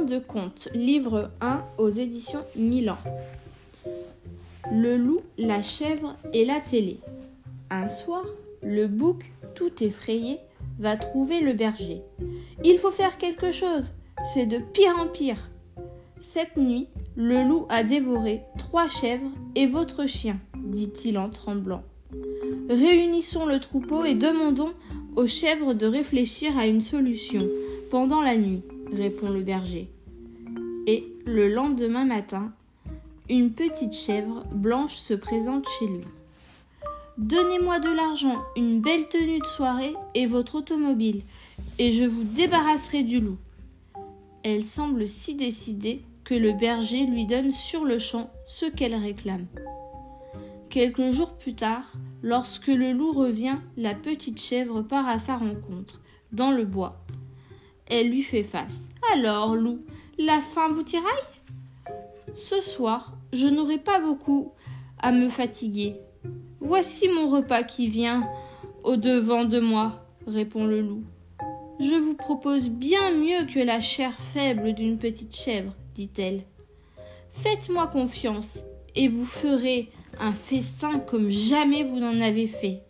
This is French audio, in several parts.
De compte, livre 1 aux éditions Milan. Le loup, la chèvre et la télé. Un soir, le bouc, tout effrayé, va trouver le berger. Il faut faire quelque chose, c'est de pire en pire. Cette nuit, le loup a dévoré trois chèvres et votre chien, dit-il en tremblant. Réunissons le troupeau et demandons aux chèvres de réfléchir à une solution pendant la nuit, répond le berger. Et le lendemain matin, une petite chèvre blanche se présente chez lui. Donnez-moi de l'argent, une belle tenue de soirée et votre automobile, et je vous débarrasserai du loup. Elle semble si décidée que le berger lui donne sur le champ ce qu'elle réclame. Quelques jours plus tard, lorsque le loup revient, la petite chèvre part à sa rencontre, dans le bois. Elle lui fait face. Alors, loup, la faim vous tiraille? Ce soir, je n'aurai pas beaucoup à me fatiguer. Voici mon repas qui vient au devant de moi, répond le loup. Je vous propose bien mieux que la chair faible d'une petite chèvre, dit-elle. Faites-moi confiance, et vous ferez un festin comme jamais vous n'en avez fait.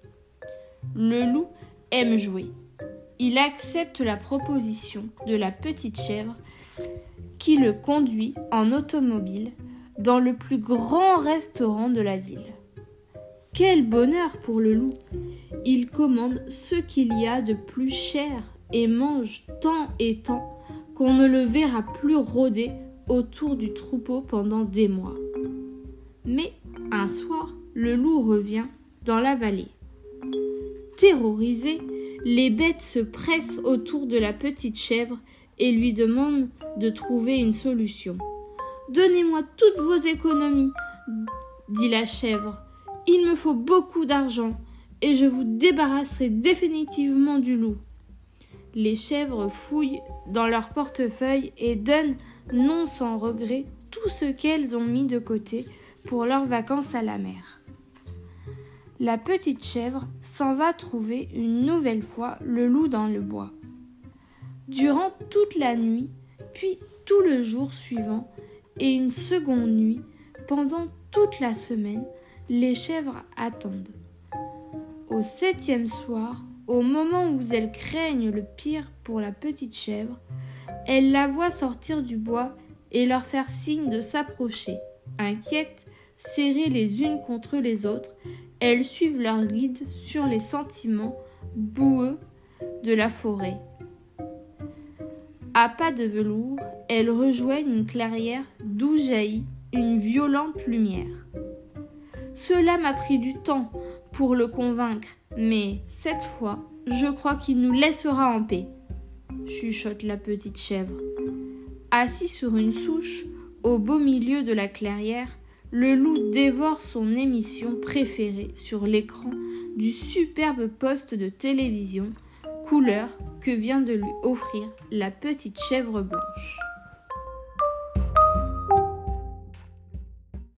Le loup aime jouer. Il accepte la proposition de la petite chèvre qui le conduit en automobile dans le plus grand restaurant de la ville. Quel bonheur pour le loup Il commande ce qu'il y a de plus cher et mange tant et tant qu'on ne le verra plus rôder autour du troupeau pendant des mois. Mais un soir, le loup revient dans la vallée. Terrorisé, les bêtes se pressent autour de la petite chèvre et lui demandent de trouver une solution. Donnez-moi toutes vos économies, dit la chèvre. Il me faut beaucoup d'argent et je vous débarrasserai définitivement du loup. Les chèvres fouillent dans leur portefeuille et donnent, non sans regret, tout ce qu'elles ont mis de côté pour leurs vacances à la mer. La petite chèvre s'en va trouver une nouvelle fois le loup dans le bois. Durant toute la nuit, puis tout le jour suivant, et une seconde nuit, pendant toute la semaine, les chèvres attendent. Au septième soir, au moment où elles craignent le pire pour la petite chèvre, elles la voient sortir du bois et leur faire signe de s'approcher. Inquiètes, serrées les unes contre les autres, elles suivent leur guide sur les sentiments boueux de la forêt. À pas de velours, elles rejoignent une clairière d'où jaillit une violente lumière. Cela m'a pris du temps pour le convaincre, mais cette fois, je crois qu'il nous laissera en paix, chuchote la petite chèvre. Assis sur une souche, au beau milieu de la clairière, le loup dévore son émission préférée sur l'écran du superbe poste de télévision couleur que vient de lui offrir la petite chèvre blanche.